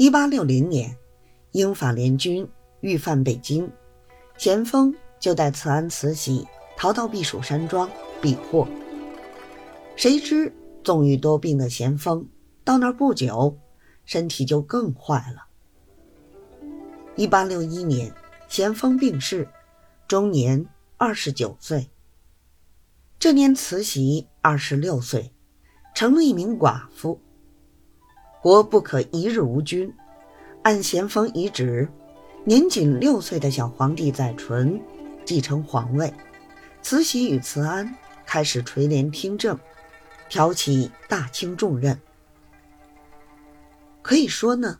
一八六零年，英法联军欲犯北京，咸丰就带慈安、慈禧逃到避暑山庄避祸。谁知纵欲多病的咸丰到那儿不久，身体就更坏了。一八六一年，咸丰病逝，终年二十九岁。这年慈禧二十六岁，成了一名寡妇。国不可一日无君。按咸丰遗旨，年仅六岁的小皇帝载淳继承皇位，慈禧与慈安开始垂帘听政，挑起大清重任。可以说呢，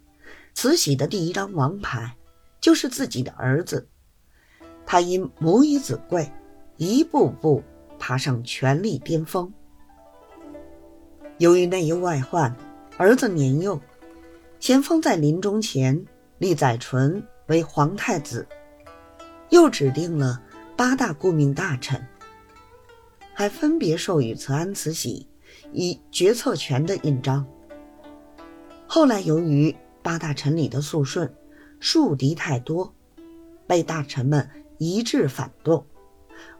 慈禧的第一张王牌就是自己的儿子。他因母以子贵，一步步爬上权力巅峰。由于内忧外患。儿子年幼，咸丰在临终前立载淳为皇太子，又指定了八大顾命大臣，还分别授予慈安、慈禧以决策权的印章。后来由于八大臣里的肃顺树敌太多，被大臣们一致反动，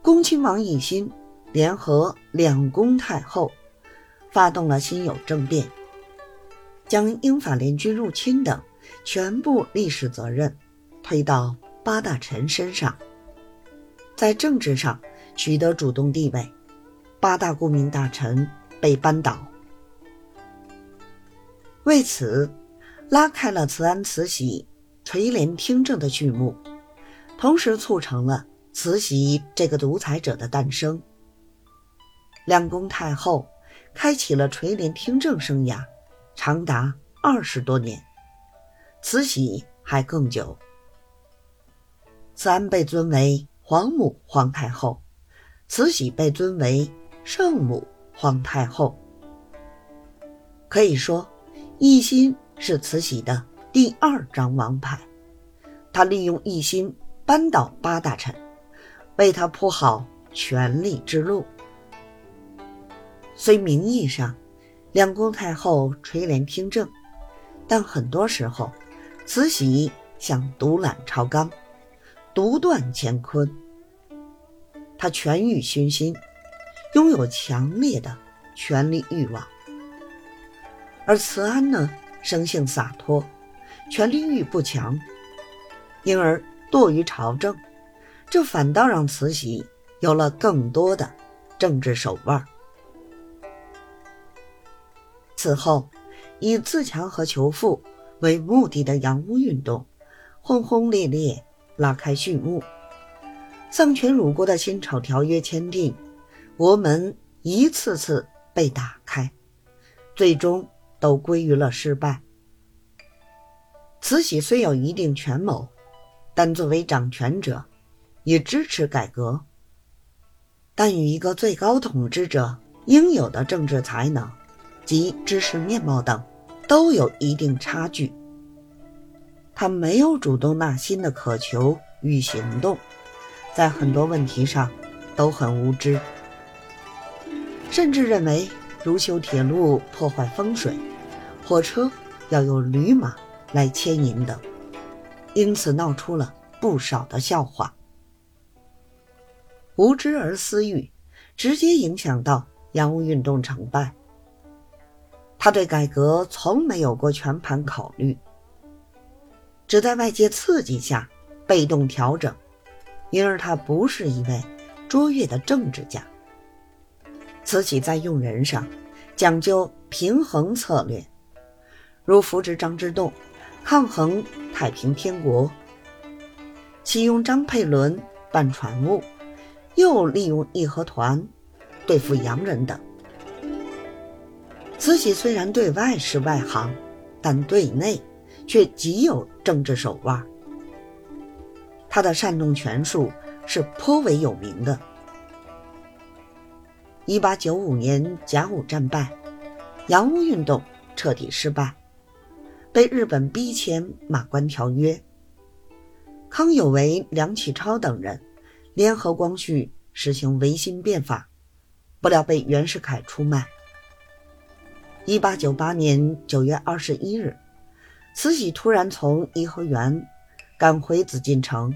恭亲王奕欣联合两宫太后，发动了辛酉政变。将英法联军入侵等全部历史责任推到八大臣身上，在政治上取得主动地位，八大顾命大臣被扳倒。为此，拉开了慈安、慈禧垂帘听政的序幕，同时促成了慈禧这个独裁者的诞生。两宫太后开启了垂帘听政生涯。长达二十多年，慈禧还更久。慈安被尊为皇母皇太后，慈禧被尊为圣母皇太后。可以说，奕欣是慈禧的第二张王牌。她利用奕欣扳倒八大臣，为她铺好权力之路。虽名义上，两宫太后垂帘听政，但很多时候，慈禧想独揽朝纲，独断乾坤。她权欲熏心，拥有强烈的权力欲望；而慈安呢，生性洒脱，权力欲不强，因而惰于朝政，这反倒让慈禧有了更多的政治手腕。此后，以自强和求富为目的的洋务运动，轰轰烈烈拉开序幕。丧权辱国的辛丑条约签订，国门一次次被打开，最终都归于了失败。慈禧虽有一定权谋，但作为掌权者，也支持改革，但与一个最高统治者应有的政治才能。及知识面貌等，都有一定差距。他没有主动纳新的渴求与行动，在很多问题上都很无知，甚至认为如修铁路破坏风水，火车要有驴马来牵引等，因此闹出了不少的笑话。无知而私欲，直接影响到洋务运动成败。他对改革从没有过全盘考虑，只在外界刺激下被动调整，因而他不是一位卓越的政治家。慈禧在用人上讲究平衡策略，如扶植张之洞，抗衡太平天国；启用张佩纶办船务，又利用义和团对付洋人等。慈禧虽然对外是外行，但对内却极有政治手腕。他的煽动权术是颇为有名的。一八九五年甲午战败，洋务运动彻底失败，被日本逼签《马关条约》。康有为、梁启超等人联合光绪实行维新变法，不料被袁世凯出卖。一八九八年九月二十一日，慈禧突然从颐和园赶回紫禁城，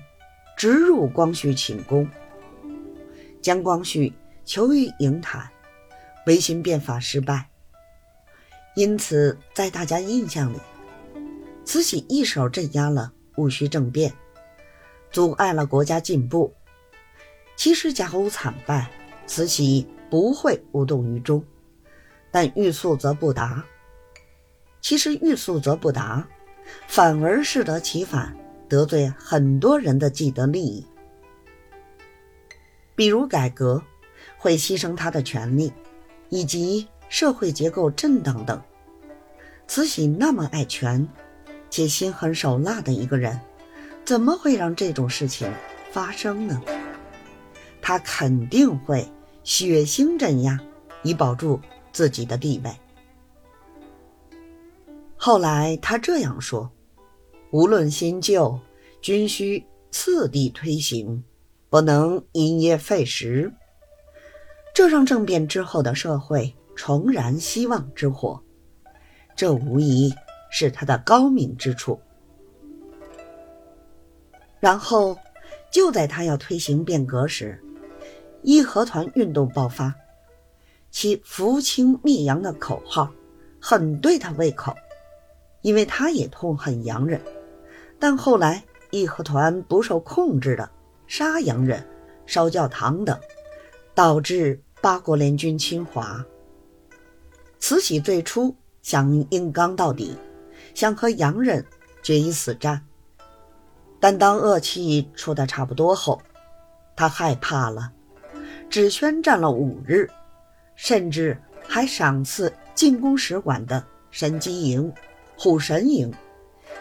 直入光绪寝宫，将光绪囚于瀛台，维新变法失败。因此，在大家印象里，慈禧一手镇压了戊戌政变，阻碍了国家进步。其实甲午惨败，慈禧不会无动于衷，但欲速则不达。其实欲速则不达，反而适得其反，得罪很多人的既得利益。比如改革会牺牲他的权利，以及。社会结构震荡等，慈禧那么爱权，且心狠手辣的一个人，怎么会让这种事情发生呢？她肯定会血腥镇压，以保住自己的地位。后来他这样说：“无论新旧，均需次第推行，不能因噎废食。”这让政变之后的社会。重燃希望之火，这无疑是他的高明之处。然后，就在他要推行变革时，义和团运动爆发，其扶清灭洋的口号很对他胃口，因为他也痛恨洋人。但后来，义和团不受控制的杀洋人、烧教堂等，导致八国联军侵华。慈禧最初想硬刚到底，想和洋人决一死战，但当恶气出的差不多后，他害怕了，只宣战了五日，甚至还赏赐进攻使馆的神机营、虎神营、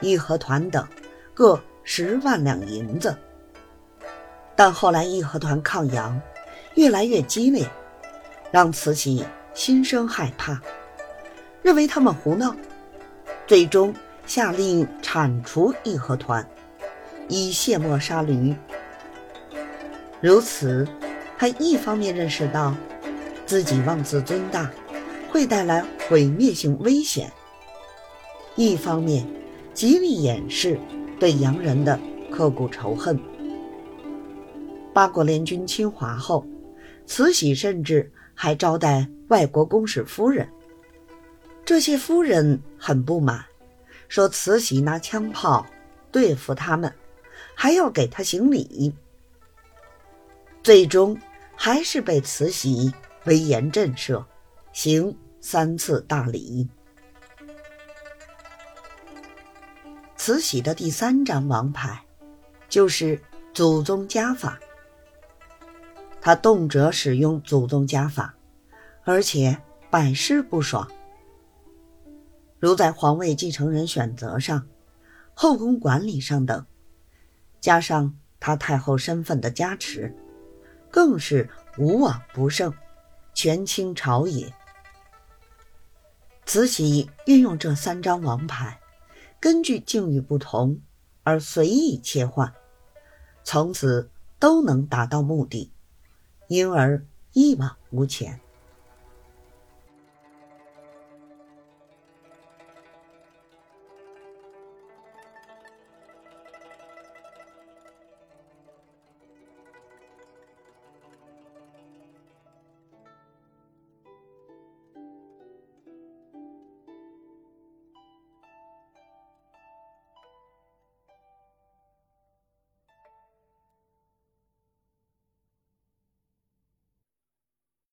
义和团等各十万两银子。但后来义和团抗洋越来越激烈，让慈禧。心生害怕，认为他们胡闹，最终下令铲除义和团，以卸磨杀驴。如此，他一方面认识到自己妄自尊大会带来毁灭性危险，一方面极力掩饰对洋人的刻骨仇恨。八国联军侵华后，慈禧甚至还招待。外国公使夫人，这些夫人很不满，说慈禧拿枪炮对付他们，还要给他行礼。最终还是被慈禧威严震慑，行三次大礼。慈禧的第三张王牌，就是祖宗家法。她动辄使用祖宗家法。而且百试不爽，如在皇位继承人选择上、后宫管理上等，加上他太后身份的加持，更是无往不胜，权倾朝野。慈禧运用这三张王牌，根据境遇不同而随意切换，从此都能达到目的，因而一往无前。